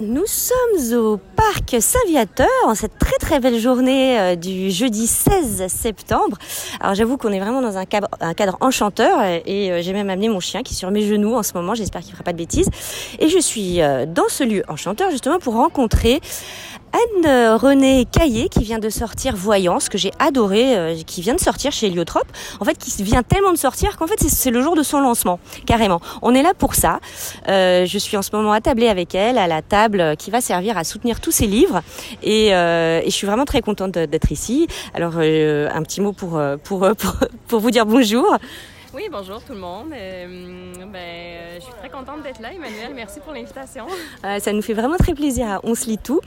Nous sommes au parc Saint-Viateur en cette très très belle journée euh, du jeudi 16 septembre. Alors j'avoue qu'on est vraiment dans un cadre, enchanteur et euh, j'ai même amené mon chien qui est sur mes genoux en ce moment, j'espère qu'il ne fera pas de bêtises. Et je suis euh, dans ce lieu enchanteur justement pour rencontrer Anne-Renée Caillé qui vient de sortir Voyance, que j'ai adoré, euh, qui vient de sortir chez Heliotrope. En fait, qui vient tellement de sortir qu'en fait, c'est le jour de son lancement, carrément. On est là pour ça. Euh, je suis en ce moment attablée avec elle à la table qui va servir à soutenir tous ses livres. Et, euh, et je suis vraiment très contente d'être ici. Alors, euh, un petit mot pour, pour, pour, pour vous dire bonjour. Oui, bonjour tout le monde. Euh, ben, euh, je suis très contente d'être là, Emmanuel. Merci pour l'invitation. Euh, ça nous fait vraiment très plaisir à On se lit tout.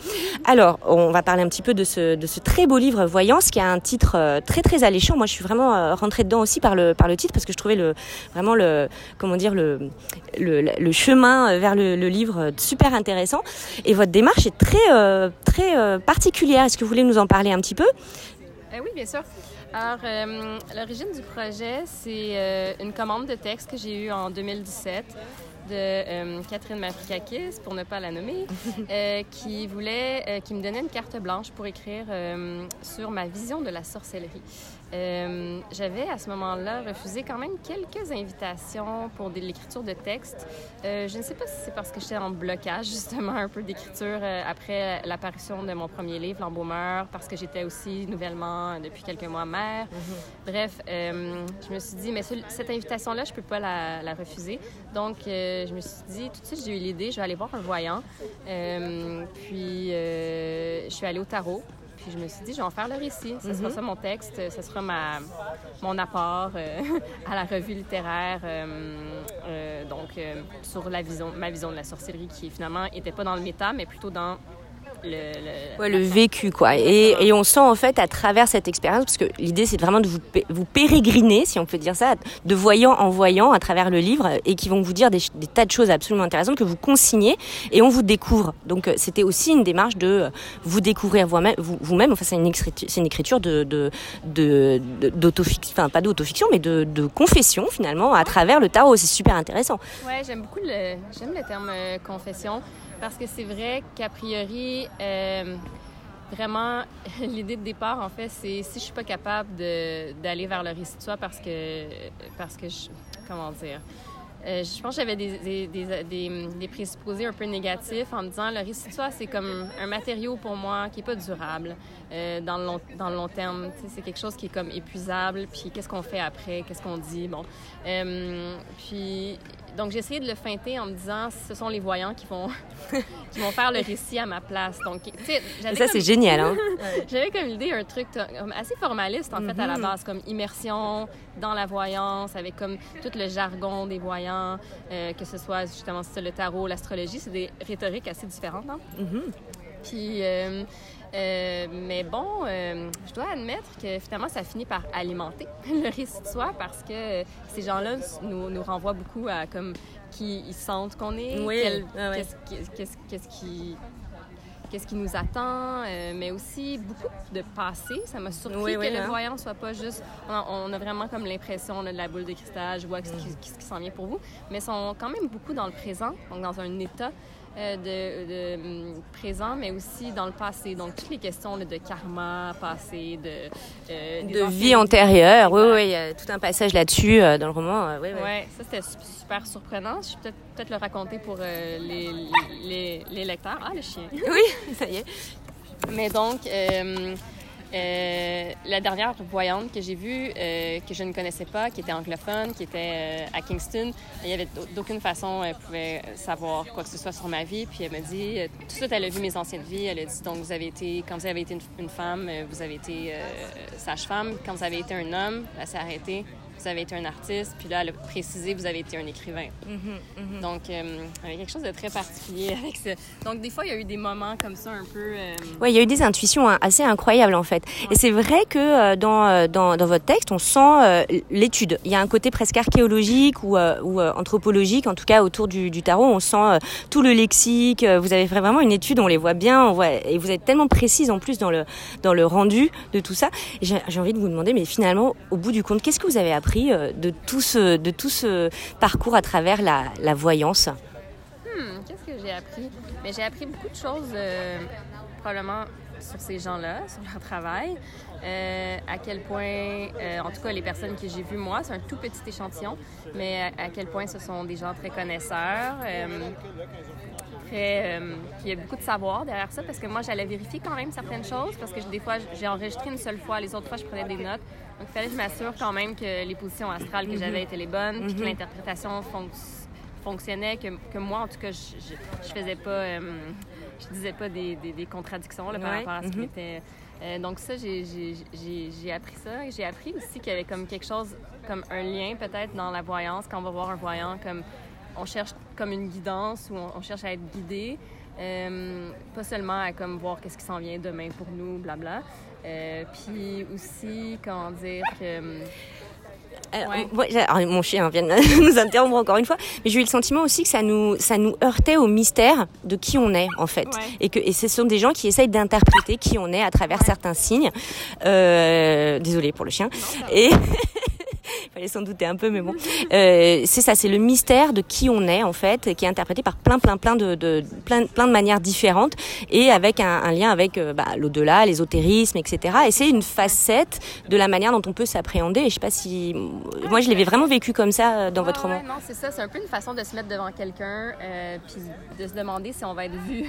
Alors, on va parler un petit peu de ce, de ce très beau livre Voyance, qui a un titre très très alléchant. Moi, je suis vraiment rentrée dedans aussi par le, par le titre, parce que je trouvais le, vraiment le, comment dire, le, le, le chemin vers le, le, livre super intéressant. Et votre démarche est très, très particulière. Est-ce que vous voulez nous en parler un petit peu? Oui, bien sûr. Alors, euh, l'origine du projet, c'est euh, une commande de texte que j'ai eue en 2017 de euh, Catherine Matrikakis, pour ne pas la nommer, qui voulait, qui me donnait une carte blanche pour écrire sur ma vision de la sorcellerie. Euh, J'avais à ce moment-là refusé quand même quelques invitations pour de l'écriture de texte. Euh, je ne sais pas si c'est parce que j'étais en blocage justement un peu d'écriture après l'apparition de mon premier livre, L'embaumeur, parce que j'étais aussi nouvellement depuis quelques mois mère. Mm -hmm. Bref, je me suis dit, mais cette invitation-là, je peux pas la, la refuser. Donc, je me suis dit, tout de suite, j'ai eu l'idée, je vais aller voir un voyant. Euh, puis, euh, je suis allée au tarot. Puis, je me suis dit, je vais en faire le récit. Ce mm -hmm. sera ça mon texte. Ce sera ma, mon apport euh, à la revue littéraire. donc, sur la vision, ma vision de la sorcellerie, qui finalement n'était pas dans le méta, mais plutôt dans le, le, ouais, le vécu quoi. Et, et, on sent en fait à travers cette expérience parce que l'idée c'est vraiment de vous, vous pérégriner si on peut dire ça de voyant en voyant à travers le livre et qui vont vous dire des, des tas de choses absolument intéressantes que vous consignez et on vous découvre. Donc c'était aussi une démarche de vous découvrir vous-même vous, -même. enfin c'est une écriture c'est une écriture de de d'autofiction enfin pas d'autofiction mais de, de confession finalement à travers le tarot. C'est super intéressant. Ouais j'aime beaucoup le j'aime le terme euh, confession parce que c'est vrai qu'a priori, euh, vraiment, l'idée de départ, en fait, c'est si je suis pas capable d'aller vers le récit de soi parce que, parce que je, comment dire, euh, je pense que j'avais des, présupposés un peu négatifs en me disant le récit de soi, c'est comme un matériau pour moi qui est pas durable euh, dans, le long, dans le long terme. C'est quelque chose qui est comme épuisable. Puis qu'est-ce qu'on fait après? Qu'est-ce qu'on dit? Bon. Puis donc, j'ai essayé de le feinter en me disant ce sont les voyants qui vont, qui vont faire le récit à ma place. Donc, Ça, comme... c'est génial, hein? j'avais comme idée un truc assez formaliste, en mm -hmm. fait, à la base, comme immersion dans la voyance, avec comme tout le jargon des voyants, euh, que ce soit justement le tarot, l'astrologie, c'est des rhétoriques assez différentes, hein? Mm -hmm. Puis, euh, euh, mais bon, euh, je dois admettre que finalement, ça finit par alimenter le récit de soi parce que ces gens-là nous, nous renvoient beaucoup à comme qui ils sentent qu'on est, oui. ah ouais. qu'est-ce, qui qu'est-ce qui nous attend, euh, mais aussi beaucoup de passé. Ça m'a surpris oui, que le hein. voyant soit pas juste... On a, on a vraiment comme l'impression, on a de la boule de cristal, je vois mm. ce qui, ce qui s'en vient pour vous, mais sont quand même beaucoup dans le présent, donc dans un état euh, de, de, présent, mais aussi dans le passé. Donc, toutes les questions là, de karma, passé, de... Euh, de vie antérieure. Oui, oui, il y a tout un passage là-dessus euh, dans le roman. oui, oui. Ouais, ça, c'était super surprenant. Je vais peut-être peut, le raconter pour les, les, les, lecteurs. Ah, le chien. Oui, ça y est. Mais donc... Euh, la dernière voyante que j'ai vue, euh, que je ne connaissais pas, qui était anglophone, qui était euh, à Kingston, il n'y avait d'aucune façon elle pouvait savoir quoi que ce soit sur ma vie. Puis elle m'a dit, tout de suite, elle a vu mes anciennes vies. Elle a dit, donc vous avez été, quand vous avez été une, une femme, vous avez été sage-femme. Quand vous avez été un homme, là, c'est arrêté vous avez été un artiste, puis là, elle a précisé, vous avez été un écrivain. Mm -hmm, mm -hmm. Donc, euh, il y a quelque chose de très particulier avec ça. Donc, des fois, il y a eu des moments comme ça un peu... Euh... Oui, il y a eu des intuitions assez incroyables, en fait. Ouais. Et c'est vrai que euh, dans, dans, dans, votre texte, on sent l'étude. Il y a un côté presque archéologique ou, ou anthropologique, en tout cas, autour du, du tarot. On sent tout le lexique. Vous avez vraiment une étude, on les voit bien. On voit, et vous êtes tellement précise, en plus, dans le, dans le rendu de tout ça. J'ai envie de vous demander, mais finalement, au bout du compte, qu'est-ce que vous avez appris de tout ce, de tout ce parcours à travers la, la voyance hmm. Qu'est-ce que j'ai appris? Mais j'ai appris beaucoup de choses, euh, probablement sur ces gens-là, sur leur travail. Euh, à quel point, euh, en tout cas, les personnes que j'ai vues, moi, c'est un tout petit échantillon, mais à, à, quel point ce sont des gens très connaisseurs. Euh, très, euh, il y a beaucoup de savoir derrière ça parce que moi, j'allais vérifier quand même certaines choses parce que des fois, j'ai enregistré une seule fois, les autres fois, je prenais des notes. Donc, il fallait que je m'assure quand même que les positions astrales que j'avais étaient les bonnes, puis que l'interprétation fonctionnait fonctionnait, que, que, moi, en tout cas, je, je, je faisais pas, euh, je disais pas des, des, des contradictions là, par Ouais. rapport à ce qui Mhm. était. Euh, donc ça, j'ai- appris ça. Et J'ai appris aussi qu'il y avait comme quelque chose, comme un lien peut-être dans la voyance, quand on va voir un voyant, comme on cherche comme une guidance ou on, on cherche à être guidé. Euh, pas seulement à comme voir qu'est-ce qui s'en vient demain pour nous, blabla. Euh, puis aussi, comment dire que... Alors, Ouais. moi, j'ai- alors, mon chien vient de nous interrompre encore une fois, mais j'ai eu le sentiment aussi que ça nous, ça nous heurtait au mystère de qui on est en fait, Ouais. et que et ce sont des gens qui essayent d'interpréter qui on est à travers certains signes. Euh, désolée pour le chien. Et fallait s'en douter un peu, mais bon, Euh, c'est ça, c'est le mystère de qui on est en fait, qui est interprété par plein, plein, plein de, de plein, plein de manières différentes, et avec un, un lien avec euh, bah, l'au-delà, l'ésotérisme, etc. Et c'est une facette de la manière dont on peut s'appréhender. Et je sais pas si, moi, je l'avais vraiment vécu comme ça euh, dans Ouais, votre roman. ouais, non, c'est ça. C'est un peu une façon de se mettre devant quelqu'un euh, puis de se demander si on va être vu.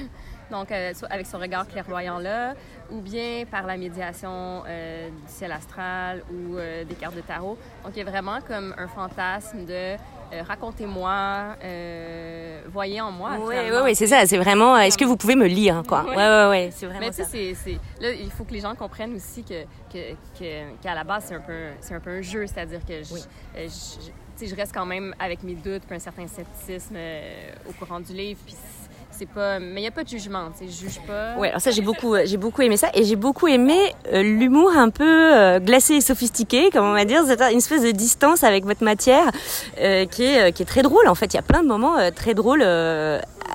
Donc, euh, avec ce regard clairvoyant-là, ou bien par la médiation euh, du ciel astral ou euh, des cartes de tarot. Donc, il y a vraiment comme un fantasme de racontez-moi, voyez en moi. Oui, oui, oui, c'est ça. C'est vraiment. Est-ce que vous pouvez me lire, quoi Ouais. Ouais, ouais, ouais. C'est vraiment Mais tu sais, ça. c'est- c'est- là, il faut que les gens comprennent aussi que, que, que- qu'à la base, c'est un peu, c'est un peu un jeu, c'est-à-dire que je, Oui. je- je- tu sais, je reste quand même avec mes doutes, puis un certain scepticisme au courant du livre, puis c'est pas, mais il n'y a pas de jugement, tu sais, juge pas. Ouais, alors ça j'ai beaucoup, euh, j'ai beaucoup aimé ça et j'ai beaucoup aimé euh, l'humour un peu euh, glacé et sophistiqué, comme on va dire, c'est une espèce de distance avec votre matière qui est qui est très drôle. En fait, il y a plein de moments très drôles.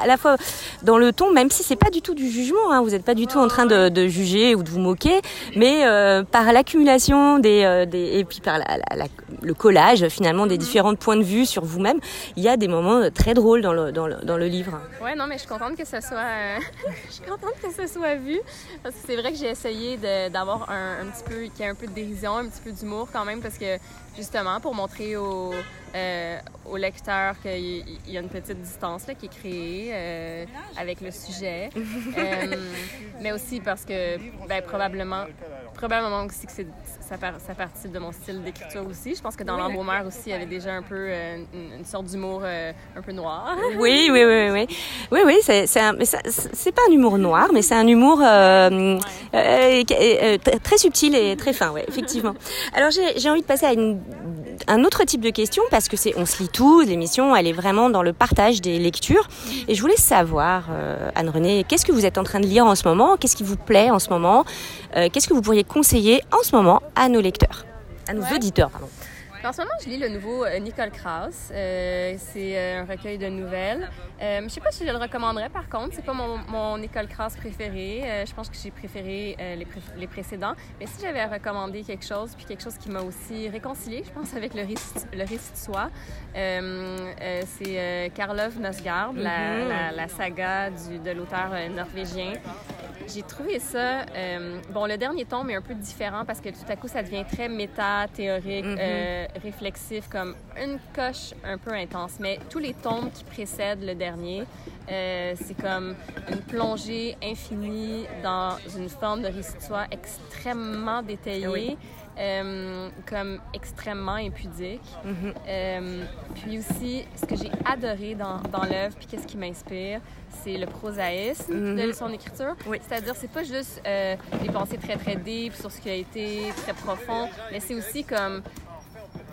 À la fois dans le ton, même si c'est pas du tout du jugement, hein, vous n'êtes pas du tout en train de, de juger ou de vous moquer, mais euh, par l'accumulation des, euh, des et puis par la, la- la- le collage finalement des différents points de vue sur vous-même, il y a des moments euh, très drôles dans le, dans le, dans le livre. Ouais, non, mais je suis contente que ce soit, euh, je suis contente que ce soit vu, parce que c'est vrai que j'ai essayé d'avoir un, un petit peu, qu'il y ait un peu de dérision, un petit peu d'humour quand même, parce que justement pour montrer au, euh, au lecteur qu'il y- il y a une petite distance là, qui est créée euh, avec le sujet, Euh, mais aussi parce que ben, probablement, probablement aussi que ça, par- ça participe de mon style d'écriture aussi. Je pense que dans l'embaumeur aussi, il y avait déjà un peu euh, une, une sorte d'humour euh, un peu noir. Oui, oui, oui, oui, oui, oui, c'est c'est un- c'est pas un humour noir, mais c'est un humour euh, euh, qui est, euh, t- très subtil et très fin, ouais, effectivement. Alors j'ai j'ai envie de passer à une, un autre type de question parce que c'est on se lit tout, l'émission, elle est vraiment dans le partage des lectures, et je voulais savoir, euh, Anne-Renée, qu'est-ce que vous êtes en train de lire en ce moment, qu'est-ce qui vous plaît en ce moment, Euh, qu'est-ce que vous pourriez conseiller en ce moment à nos lecteurs, à nos Ouais. auditeurs, pardon. En ce moment, je lis le nouveau euh, Nicole Krauss. Euh, c'est euh, un recueil de nouvelles. Euh, je sais pas si je le recommanderais, par contre. C'est pas mon, mon Nicole Krauss préféré. Euh, je pense que j'ai préféré euh, les, pré- les précédents. Mais si j'avais à recommander quelque chose, puis quelque chose qui m'a aussi réconcilié, je pense, avec le récit, le récit de soi, euh, euh, c'est euh, Karlov Nosgard, la, Mhm. la, la saga du, de l'auteur norvégien. J'ai trouvé ça. euh, bon, le dernier tome est un peu différent parce que tout à coup, ça devient très méta, théorique, Mhm. euh, réflexif, comme une coche un peu intense. Mais tous les tomes qui précèdent le dernier, euh, c'est comme une plongée infinie dans une forme de récit de soi extrêmement détaillée. Oui. Euh, comme extrêmement impudique. Mhm. Euh, puis aussi, ce que j'ai adoré dans, dans l'œuvre, puis qu'est-ce qui m'inspire, c'est le prosaïsme de Mhm. son écriture. Oui. C'est-à-dire, c'est pas juste euh, des pensées très, très deep sur ce qui a été très profond, mais c'est aussi comme...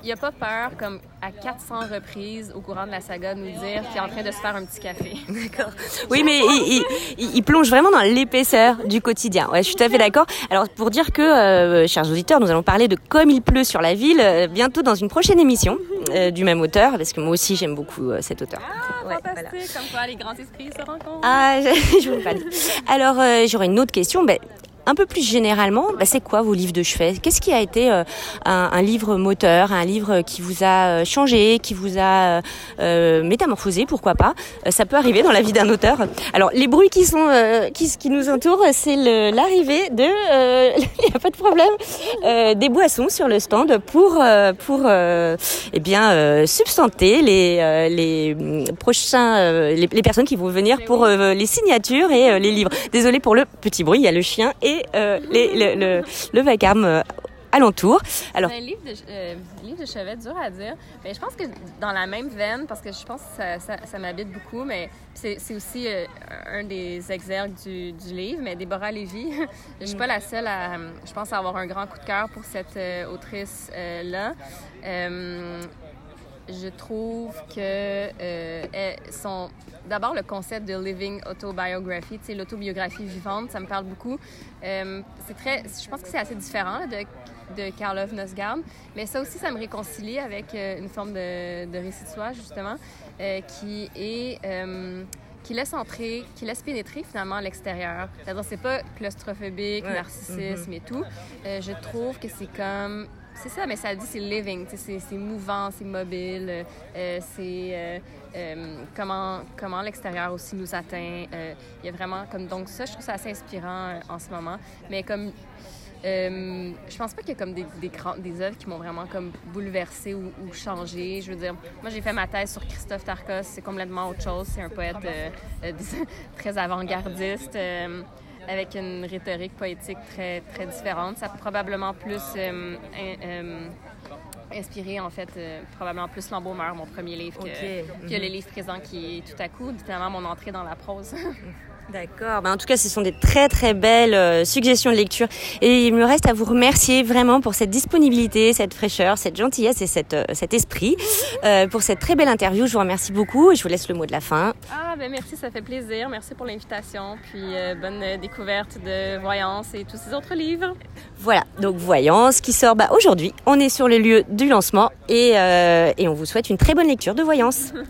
Il a pas peur, comme à 400 reprises au courant de la saga, de nous dire qu'il est en train de se faire un petit café. D'accord. Oui, mais il, il- il- il plonge vraiment dans l'épaisseur du quotidien. Ouais, je suis tout à fait d'accord. Alors, pour dire que, euh, chers auditeurs, nous allons parler de Comme il pleut sur la ville euh, bientôt dans une prochaine émission euh, du même auteur, parce que moi aussi j'aime beaucoup cet auteur. Ah, Ouais, fantastique! voilà. Comme quoi, les grands esprits se rencontrent. Ah, je, je vous le pas dit. Alors, j'aurais une autre question. Ben, un peu plus généralement, bah, c'est quoi vos livres de chevet? Qu'est-ce qui a été un, un, livre moteur, un livre qui vous a changé, qui vous a métamorphosé, pourquoi pas? Ça peut arriver dans la vie d'un auteur. Alors les bruits qui sont qui, qui nous entourent, c'est l'arrivée de, il n'y a pas de problème, des boissons sur le stand pour pour eh bien substanter les les prochains les, les, personnes qui vont venir pour les signatures et les livres. Désolée pour le petit bruit, il y a le chien et les, le, le, le vacarme alentour. Alors, un livre de, euh, chevet, dur à dire. Mais je pense que dans la même veine, parce que je pense que ça, m'habite beaucoup, mais c'est aussi euh, un des exergues du, livre. Mais Déborah Lévy, je suis pas la seule à, je pense, avoir un grand coup de cœur pour cette euh, autrice-là. Euh, je trouve que d'abord le concept de living autobiography, tu sais, l'autobiographie vivante, ça me parle beaucoup. Euh, c'est très, je pense que c'est assez différent de, de Karlov Nosgard, mais ça aussi, ça me réconcilie avec euh, une forme de, de récit de soi, justement, euh, qui est qui laisse entrer, qui laisse pénétrer finalement l'extérieur. C'est-à-dire, c'est pas claustrophobique, narcissisme et tout. je trouve que c'est comme c'est ça, mais ça dit c'est living, c'est mouvant, c'est mobile, euh, c'est euh, euh, comment, comment l'extérieur aussi nous atteint. Il y a vraiment comme donc ça, je trouve ça assez inspirant en ce moment. Mais comme je pense pas qu'il y a comme des, des, des œuvres qui m'ont vraiment comme bouleversée ou, ou, changé. Je veux dire, moi j'ai fait ma thèse sur Christophe Tarkos, c'est complètement autre chose. C'est un poète très avant-gardiste avec une rhétorique poétique très, très différente. Ça peut probablement plus euh, euh, inspiré, en fait, euh, probablement plus L'Embaumeur, mon premier livre, que, que le mhm. livre présent qui est tout à coup, littéralement, mon entrée dans la prose. D'accord. Ben, en tout cas, ce sont des très très belles euh, suggestions de lecture. Et il me reste à vous remercier vraiment pour cette disponibilité, cette fraîcheur, cette gentillesse et cette, euh, cet esprit euh, pour cette très belle interview. Je vous remercie beaucoup et je vous laisse le mot de la fin. Ah ben merci, ça fait plaisir. Merci pour l'invitation. Puis bonne découverte de Voyance et tous ces autres livres. Voilà. Donc Voyance qui sort bah, aujourd'hui. On est sur le lieu du lancement et, et on vous souhaite une très bonne lecture de Voyance.